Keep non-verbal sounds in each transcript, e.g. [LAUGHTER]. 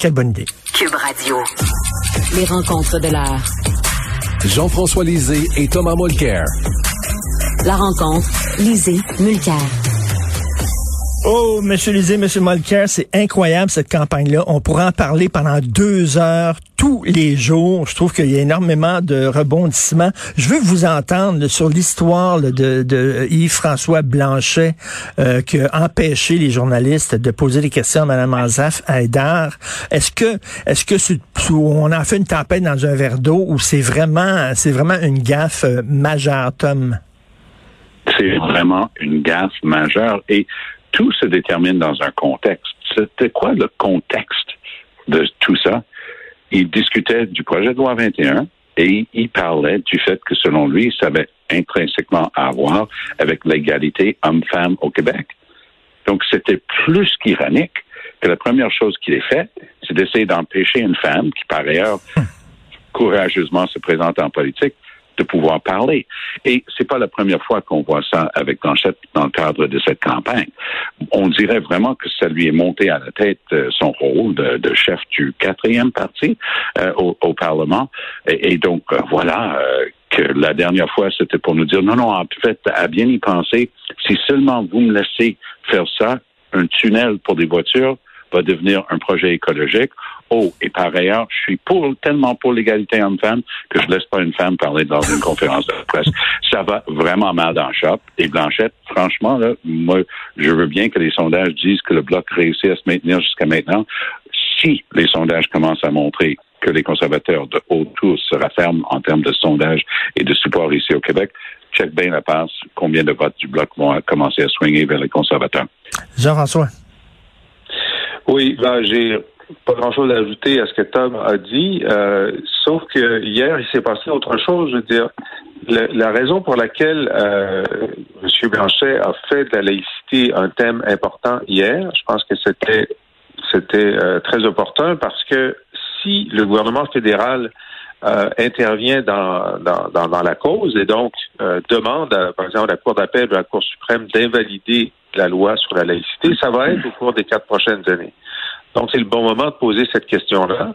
Quelle bonne idée. Cube Radio. Les rencontres de l'art. Jean-François Lisée et Thomas Mulcair. La rencontre, Lisée, Mulcair. Oh, Monsieur Lisée, Monsieur Molker, c'est incroyable cette campagne-là. On pourra en parler pendant deux heures tous les jours. Je trouve qu'il y a énormément de rebondissements. Je veux vous entendre sur l'histoire de, Yves-François Blanchet euh, qui a empêché les journalistes de poser des questions à Mme Azaf Haïdar. Est-ce que est-ce que on a fait une tempête dans un verre d'eau ou c'est vraiment c'est vraiment une gaffe euh, majeure, Tom? C'est vraiment une gaffe majeure et tout se détermine dans un contexte. C'était quoi le contexte de tout ça? Il discutait du projet de loi 21 et il parlait du fait que, selon lui, ça avait intrinsèquement à voir avec l'égalité homme-femme au Québec. Donc, c'était plus qu'ironique que la première chose qu'il ait faite, c'est d'essayer d'empêcher une femme qui, par ailleurs, courageusement se présente en politique, de pouvoir parler. Et c'est pas la première fois qu'on voit ça avec Blanchette dans le cadre de cette campagne. On dirait vraiment que ça lui est monté à la tête euh, son rôle de, chef du quatrième parti euh, au, Parlement. Et, donc euh, voilà que la dernière fois c'était pour nous dire non non en fait à bien y penser si seulement vous me laissez faire ça un tunnel pour des voitures va devenir un projet écologique. Oh, et par ailleurs, je suis pour, tellement pour l'égalité homme-femme que je laisse pas une femme parler dans une conférence de presse. Ça va vraiment mal dans le shop. Et Blanchette, franchement, là, moi, je veux bien que les sondages disent que le bloc réussit à se maintenir jusqu'à maintenant. Si les sondages commencent à montrer que les conservateurs de haut tour se rafferment en termes de sondages et de support ici au Québec, check bien la passe, combien de votes du bloc vont commencer à swinger vers les conservateurs? Jean-François. Oui, ben, j'ai pas grand-chose à ajouter à ce que Tom a dit, euh, sauf que hier, il s'est passé autre chose. Je veux dire, la, raison pour laquelle euh, M. Blanchet a fait de la laïcité un thème important hier, je pense que c'était c'était euh, très opportun parce que si le gouvernement fédéral euh, intervient dans, dans, dans, la cause et donc demande, par exemple, à la Cour d'appel ou à la Cour suprême d'invalider la loi sur la laïcité, ça va être au cours des quatre prochaines années. Donc, c'est le bon moment de poser cette question-là.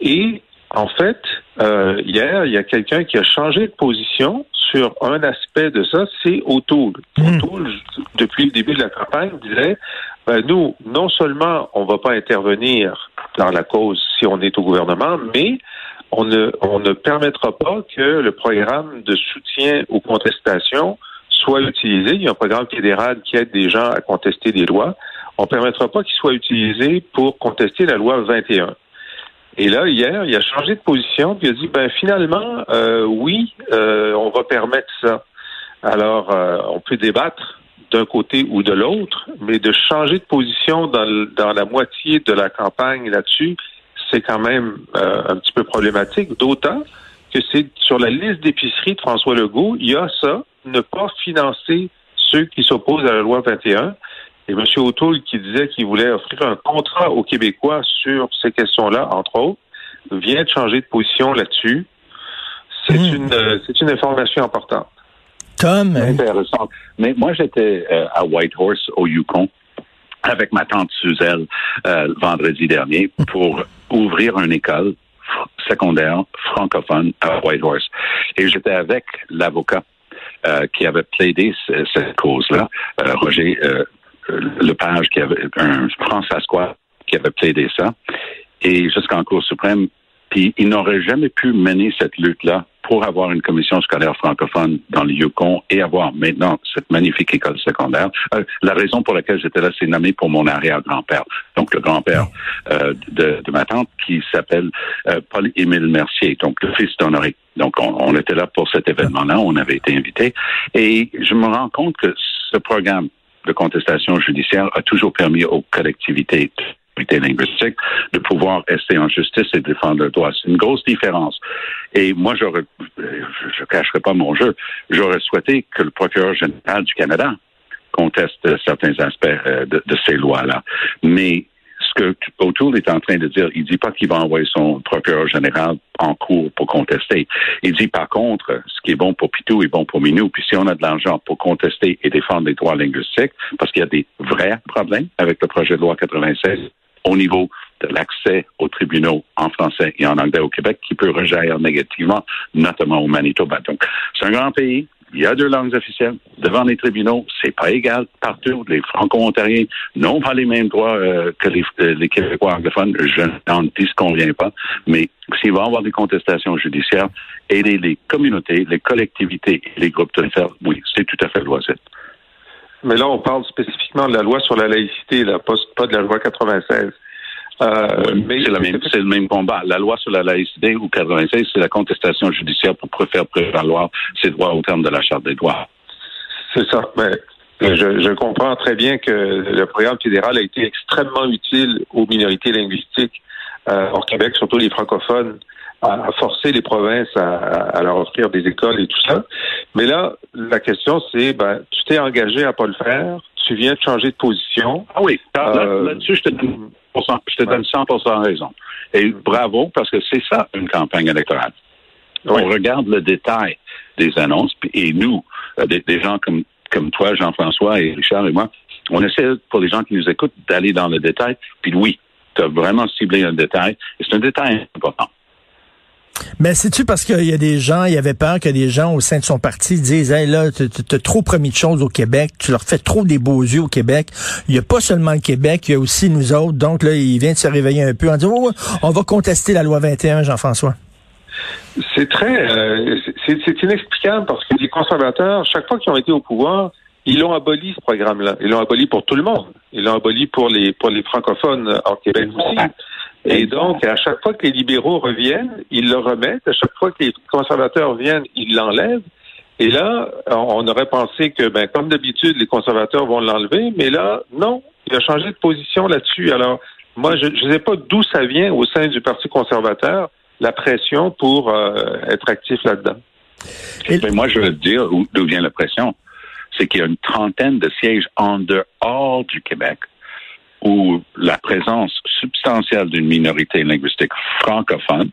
Et en fait, euh, hier, il y a quelqu'un qui a changé de position sur un aspect de ça, c'est O'Toole. Mmh. O'Toole, depuis le début de la campagne, disait, ben, nous, non seulement on ne va pas intervenir dans la cause si on est au gouvernement, mais on ne, on ne permettra pas que le programme de soutien aux contestations soit utilisé. Il y a un programme fédéral qui aide des gens à contester des lois. On ne permettra pas qu'il soit utilisé pour contester la loi 21. Et là, hier, il a changé de position, puis il a dit, ben finalement, euh, oui, euh, on va permettre ça. Alors, euh, on peut débattre d'un côté ou de l'autre, mais de changer de position dans, dans la moitié de la campagne là-dessus, c'est quand même un petit peu problématique, d'autant que c'est sur la liste d'épicerie de François Legault, il y a ça, ne pas financer ceux qui s'opposent à la loi 21. Et M. O'Toole, qui disait qu'il voulait offrir un contrat aux Québécois sur ces questions-là, entre autres, vient de changer de position là-dessus. C'est hmm. une, euh, une information importante. Tom. Intéressant. Mais moi, j'étais euh, à Whitehorse, au Yukon, avec ma tante Suzelle euh, vendredi dernier pour ouvrir une école secondaire francophone à Whitehorse. Et j'étais avec l'avocat euh, qui avait plaidé cette cause-là, euh, Roger euh, Lepage, qui avait un François qui avait plaidé ça, et jusqu'en Cour suprême. Puis il n'aurait jamais pu mener cette lutte-là pour avoir une commission scolaire francophone dans le Yukon et avoir maintenant cette magnifique école secondaire. Euh, la raison pour laquelle j'étais là, c'est nommé pour mon arrière-grand-père, donc le grand-père euh, de, de, ma tante, qui s'appelle euh, Paul-Émile Mercier, donc le fils d'Honoré. Donc on, on, était là pour cet événement-là, on avait été invité. Et je me rends compte que ce programme de contestation judiciaire a toujours permis aux collectivités linguistique, de pouvoir rester en justice et défendre le droit. C'est une grosse différence. Et moi, j'aurais, je cacherai pas mon jeu, j'aurais souhaité que le procureur général du Canada conteste certains aspects euh, de, de ces lois-là. Mais ce que O'Toole est en train de dire, il dit pas qu'il va envoyer son procureur général en cours pour contester. Il dit par contre, ce qui est bon pour Pitou est bon pour Minou. Puis si on a de l'argent pour contester et défendre les droits linguistiques, parce qu'il y a des vrais problèmes avec le projet de loi 96, au niveau de l'accès aux tribunaux en français et en anglais au Québec qui peut rejaillir négativement, notamment au Manitoba. Donc, c'est un grand pays. Il y a deux langues officielles devant les tribunaux. C'est pas égal partout. Les Franco-Ontariens n'ont pas les mêmes droits euh, que les, euh, les, Québécois anglophones. Je n'en disconviens pas. Mais s'il va y avoir des contestations judiciaires, aider les communautés, les collectivités et les groupes de faire, oui, c'est tout à fait loisible. Mais là, on parle spécifiquement de la loi sur la laïcité, là, pas de la loi 96. Euh, mais c'est le, même, combat. La loi sur la laïcité ou 96, c'est la contestation judiciaire pour faire prévaloir ses droits au terme de la Charte des droits. C'est ça. Mais je, comprends très bien que le programme fédéral a été extrêmement utile aux minorités linguistiques euh, au Québec, surtout les francophones, à, forcer les provinces à, leur offrir des écoles et tout ça. Mais là, la question, c'est, ben, tu t'es engagé à pas le faire, tu viens de changer de position. Ah oui, euh, là-dessus, je te donne je te donne 100% raison. Et bravo, parce que c'est ça, une campagne électorale. On regarde le détail des annonces, et nous, euh, des, gens comme, comme toi, Jean-François et Richard et moi, on essaie, pour les gens qui nous écoutent, d'aller dans le détail. Puis oui, tu as vraiment ciblé un détail, et c'est un détail important. Mais c'est-tu parce qu'il y a des gens, il y avait peur que des gens au sein de son parti disent Hey là, tu as trop promis de choses au Québec, tu leur fais trop des beaux yeux au Québec. Il n'y a pas seulement le Québec, il y a aussi nous autres. Donc là, il vient de se réveiller un peu en disant on va contester la loi 21, Jean-François. C'est très euh, c'est inexplicable parce que les conservateurs, chaque fois qu'ils ont été au pouvoir, ils l'ont aboli ce programme-là. Ils l'ont aboli pour tout le monde. Ils l'ont aboli pour les pour les francophones en Québec aussi. Et donc, à chaque fois que les libéraux reviennent, ils le remettent. À chaque fois que les conservateurs viennent, ils l'enlèvent. Et là, on aurait pensé que, ben, comme d'habitude, les conservateurs vont l'enlever, mais là, non, il a changé de position là-dessus. Alors, moi, je ne sais pas d'où ça vient au sein du Parti conservateur, la pression pour euh, être actif là-dedans. Mais moi, je veux dire d'où vient la pression. C'est qu'il y a une trentaine de sièges en dehors du Québec où la présence substantielle d'une minorité linguistique francophone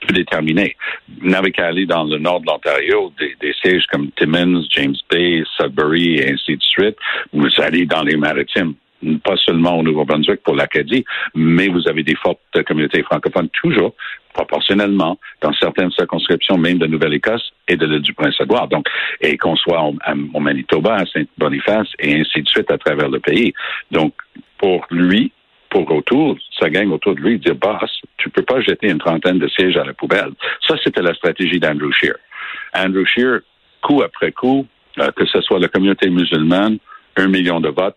peut déterminer. Vous n'avez qu'à aller dans le nord de l'Ontario, des, sièges comme Timmins, James Bay, Sudbury et ainsi de suite. Vous allez dans les maritimes pas seulement au Nouveau-Brunswick pour l'Acadie, mais vous avez des fortes communautés francophones toujours, proportionnellement, dans certaines circonscriptions, même de Nouvelle-Écosse et de l'île du Prince-Édouard. Donc, et qu'on soit au, au Manitoba, à Saint-Boniface et ainsi de suite à travers le pays. Donc, pour lui, pour autour, sa gang autour de lui, dire, boss, tu peux pas jeter une trentaine de sièges à la poubelle. Ça, c'était la stratégie d'Andrew Scheer. Andrew Scheer, coup après coup, euh, que ce soit la communauté musulmane, un million de votes,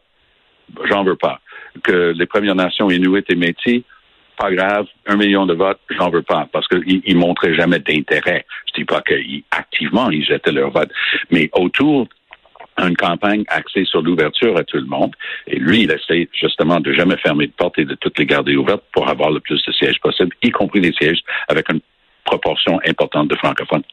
j'en veux pas. Que les Premières Nations Inuit et Métis, pas grave, un million de votes, j'en veux pas, parce qu'ils ne montraient jamais d'intérêt. Je dis pas qu'activement, ils jetaient leur vote. Mais autour une campagne axée sur l'ouverture à tout le monde. Et lui, il essaie justement de jamais fermer de porte et de toutes les garder ouvertes pour avoir le plus de sièges possible, y compris des sièges avec une proportion importante de francophones.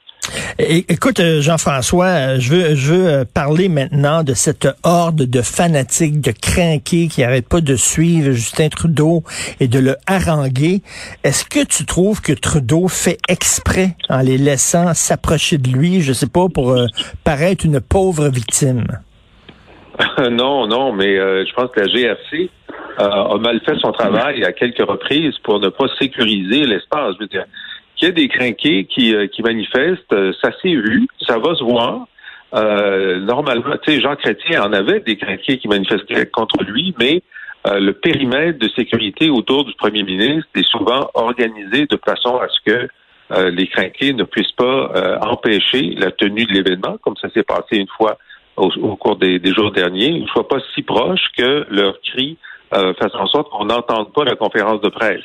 Écoute, euh, Jean-François, euh, je veux, euh, parler maintenant de cette horde de fanatiques, de crinqués qui n'arrêtent pas de suivre Justin Trudeau et de le haranguer. Est-ce que tu trouves que Trudeau fait exprès en les laissant s'approcher de lui, je sais pas, pour paraître une pauvre victime? [LAUGHS] non, non, mais je pense que la GRC a mal fait son travail à quelques reprises pour ne pas sécuriser l'espace. Je qu'il y a des crinqués qui, euh, qui manifestent, euh, ça s'est vu, ça va se voir. Euh, normalement, tu sais, Jean Chrétien en avait des crinqués qui manifestaient contre lui, mais le périmètre de sécurité autour du premier ministre est souvent organisé de façon à ce que les crinqués ne puissent pas empêcher la tenue de l'événement, comme ça s'est passé une fois au, cours des, des, jours derniers, une fois pas si proche que leurs cris fassent en sorte qu'on n'entende pas la conférence de presse.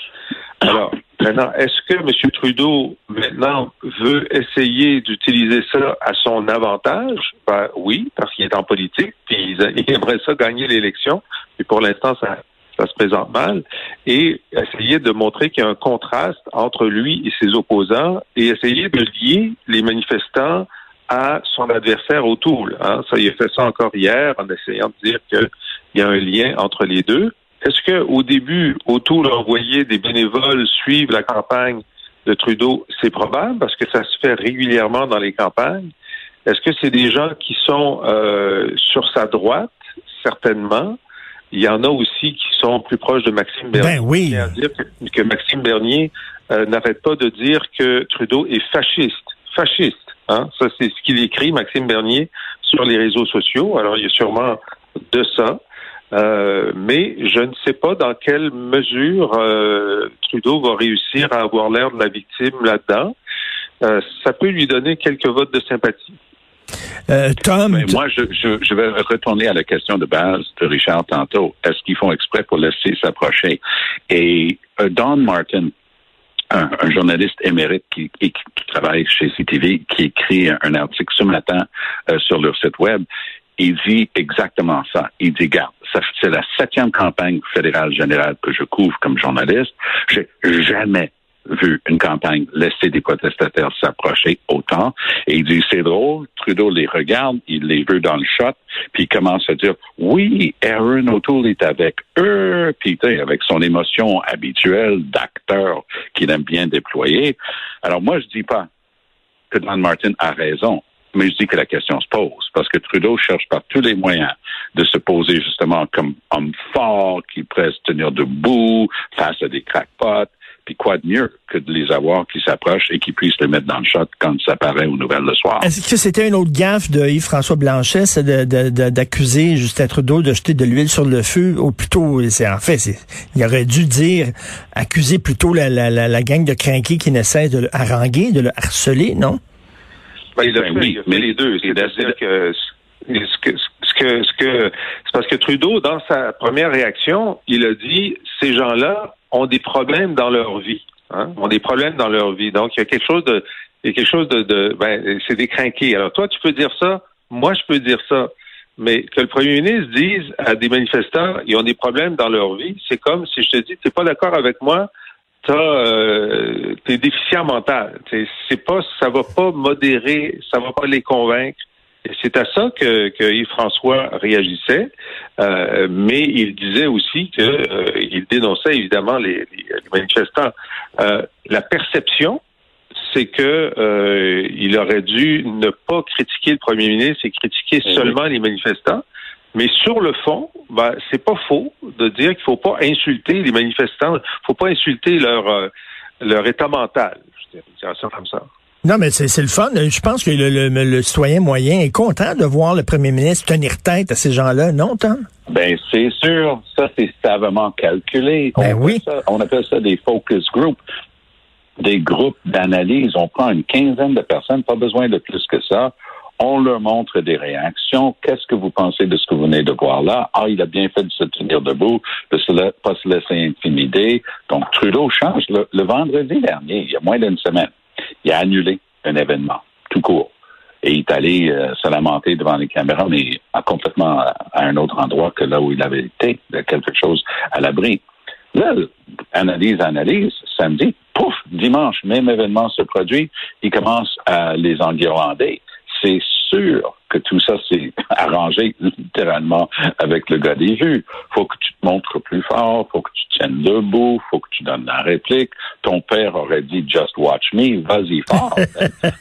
Alors, maintenant, est-ce que M. Trudeau, maintenant, veut essayer d'utiliser ça à son avantage? Ben, oui, parce qu'il est en politique, puis il, aimerait ça gagner l'élection, puis pour l'instant, ça, ça se présente mal, et essayer de montrer qu'il y a un contraste entre lui et ses opposants, et essayer de lier les manifestants à son adversaire autour. Hein. Ça, il a fait ça encore hier en essayant de dire qu'il y a un lien entre les deux. Est-ce qu'au début, autour d'envoyer des bénévoles suivre la campagne de Trudeau, c'est probable parce que ça se fait régulièrement dans les campagnes. Est-ce que c'est des gens qui sont euh, sur sa droite, certainement, il y en a aussi qui sont plus proches de Maxime Bernier. Ben oui. À dire que, que Maxime Bernier euh, n'arrête pas de dire que Trudeau est fasciste. Fasciste. Hein? Ça, c'est ce qu'il écrit, Maxime Bernier, sur les réseaux sociaux. Alors, il y a sûrement de ça. Euh, mais je ne sais pas dans quelle mesure euh, Trudeau va réussir à avoir l'air de la victime là-dedans. Euh, ça peut lui donner quelques votes de sympathie. Euh, Tom, Mais moi, je, je, je vais retourner à la question de base de Richard tantôt. Est-ce qu'ils font exprès pour laisser s'approcher? Et euh, Don Martin, un, un journaliste émérite qui, qui, qui travaille chez CTV, qui écrit un, un article ce matin euh, sur leur site web, il dit exactement ça. Il dit, garde, c'est la septième campagne fédérale générale que je couvre comme journaliste. J'ai jamais vu une campagne laisser des protestataires s'approcher autant. Et il dit, c'est drôle, Trudeau les regarde, il les veut dans le shot, puis il commence à dire, oui, Aaron O'Toole est avec eux, puis avec son émotion habituelle d'acteur qu'il aime bien déployer. Alors moi, je dis pas que Don Martin a raison. Mais je dis que la question se pose parce que Trudeau cherche par tous les moyens de se poser justement comme homme fort qui pourrait se tenir debout face à des crackpots. Puis quoi de mieux que de les avoir qui s'approchent et qui puissent les mettre dans le shot quand ça paraît aux nouvelles le soir. est-ce que c'était une autre gaffe de Yves-François Blanchet, c'est de- de- d'accuser Justin Trudeau de jeter de l'huile sur le feu, ou plutôt, c'est en fait, il aurait dû dire, accuser plutôt la, la, gang de crinqués qui ne de le haranguer, de le harceler, non? Ben, il a, Ben fait, oui, il a fait mais- les deux. C'est-à-dire que ce que ce que ce que c'est parce que Trudeau, dans sa première réaction, il a dit ces gens-là ont des problèmes dans leur vie. Hein, ont des problèmes dans leur vie. Donc, il y a quelque chose de il y a quelque chose de, de ben, c'est des crinqués. Alors toi, tu peux dire ça, moi je peux dire ça. Mais que le premier ministre dise à des manifestants, ils ont des problèmes dans leur vie, c'est comme si je te dis, t'es pas d'accord avec moi, t'as euh, t'es déficient mental. C'est pas, ça va pas modérer, ça va pas les convaincre. Et c'est à ça que, que Yves-François réagissait, euh, mais il disait aussi que euh, il dénonçait évidemment les, les- les manifestants. Euh, la perception, c'est que euh, il aurait dû ne pas critiquer le premier ministre et critiquer Eh seulement les manifestants. Mais sur le fond, ben, c'est pas faux de dire qu'il faut pas insulter les manifestants, faut pas insulter leur euh, leur état mental. Je dirais ça comme ça. Non, mais c'est, c'est le fun. Je pense que le, le, le citoyen moyen est content de voir le premier ministre tenir tête à ces gens-là, non, Tom? Ben, c'est sûr. Ça, c'est savamment calculé. Ben on, oui. appelle ça, on appelle ça des focus groups. Des groupes d'analyse. On prend une quinzaine de personnes, pas besoin de plus que ça. On leur montre des réactions. Qu'est-ce que vous pensez de ce que vous venez de voir là? Ah, il a bien fait de se tenir debout, de ne pas se laisser intimider. Donc, Trudeau change. Le, vendredi dernier, il y a moins d'une semaine, il a annulé un événement, tout court. Et il est allé euh, se lamenter devant les caméras, mais complètement à, à un autre endroit que là où il avait été, de quelque chose à l'abri. Là, analyse, analyse, samedi, pouf, dimanche, même événement se produit, il commence à les enguirlander. C'est sûr que tout ça s'est [LAUGHS] arrangé littéralement avec le gars des vues. Faut que tu te montres plus fort, faut que tu tiennes debout, faut que tu donnes la réplique. Ton père aurait dit Just watch me, vas-y fort.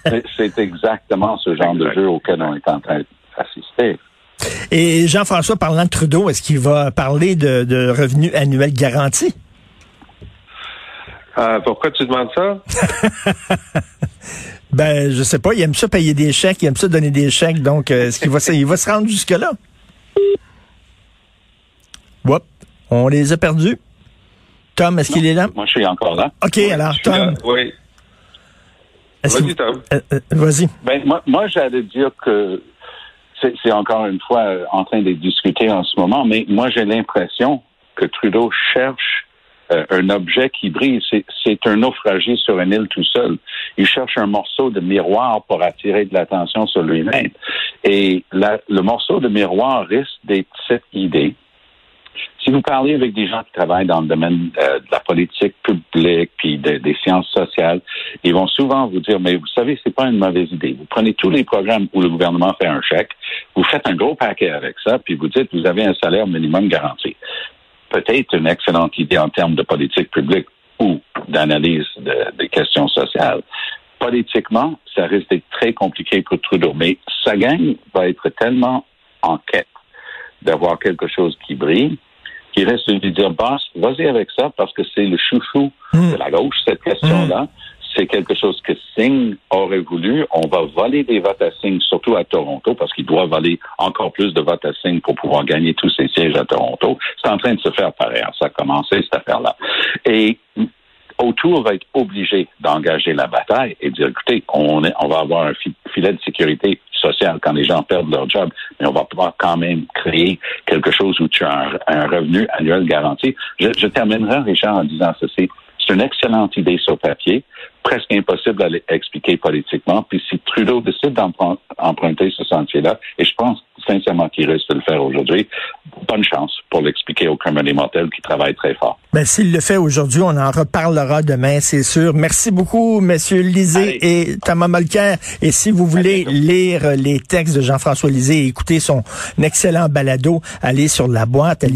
[LAUGHS] C'est- exactement ce genre de jeu auquel on est en train d'assister. Et Jean-François, parlant de Trudeau, est-ce qu'il va parler de, de revenus annuels garantis? Euh, pourquoi tu demandes ça? [LAUGHS] Ben, je sais pas. Il aime ça payer des chèques, il aime ça donner des chèques. Donc, euh, est-ce qu'il va, il va se rendre jusque-là? Whoop, on les a perdus. Tom, est-ce qu'il est là? Moi, je suis encore là. OK, alors. Tom, Oui. Vas-y, Tom. euh, euh, vas-y. Ben, moi, moi j'allais dire que c'est encore une fois en train de discuter en ce moment, mais moi, j'ai l'impression que Trudeau cherche euh, un objet qui brille. C'est- un naufragé sur une île tout seul. Il cherche un morceau de miroir pour attirer de l'attention sur lui-même. Et le morceau de miroir risque d'être cette idée. Si vous parlez avec des gens qui travaillent dans le domaine euh, de la politique publique puis de- des sciences sociales, ils vont souvent vous dire, mais vous savez, c'est pas une mauvaise idée. Vous prenez tous les programmes où le gouvernement fait un chèque, vous faites un gros paquet avec ça, puis vous dites, vous avez un salaire minimum garanti. Peut-être une excellente idée en termes de politique publique ou d'analyse de- des questions sociales. Politiquement, ça risque d'être très compliqué pour Trudeau, mais sa gang va être tellement en quête d'avoir quelque chose qui brille qui risque de lui dire, boss, vas-y avec ça parce que c'est le chouchou de la gauche, cette question-là. C'est quelque chose que Singh aurait voulu. On va voler des votes à Singh, surtout à Toronto, parce qu'il doit voler encore plus de votes à Singh pour pouvoir gagner tous ses sièges à Toronto. C'est en train de se faire par ailleurs. Ça a commencé, cette affaire-là. Et Autour va être obligé d'engager la bataille et dire, écoutez, on, est, on va avoir un filet de sécurité sociale quand les gens perdent leur job, mais on va pouvoir quand même créer quelque chose où tu as un, revenu annuel garanti. Je, je terminerai, Richard, en disant ceci. C'est une excellente idée sur papier, presque impossible à expliquer politiquement. Puis si Trudeau décide d'emprunter ce sentier-là, et je pense sincèrement qu'il risque de le faire aujourd'hui, bonne chance pour l'expliquer aux des mortels qui travaillent très fort. Ben, s'il le fait aujourd'hui, on en reparlera demain, c'est sûr. Merci beaucoup, Messieurs Lisée et Thomas Molker. Et si vous voulez lire les textes de Jean-François Lisée et écouter son excellent balado, allez sur la boîte à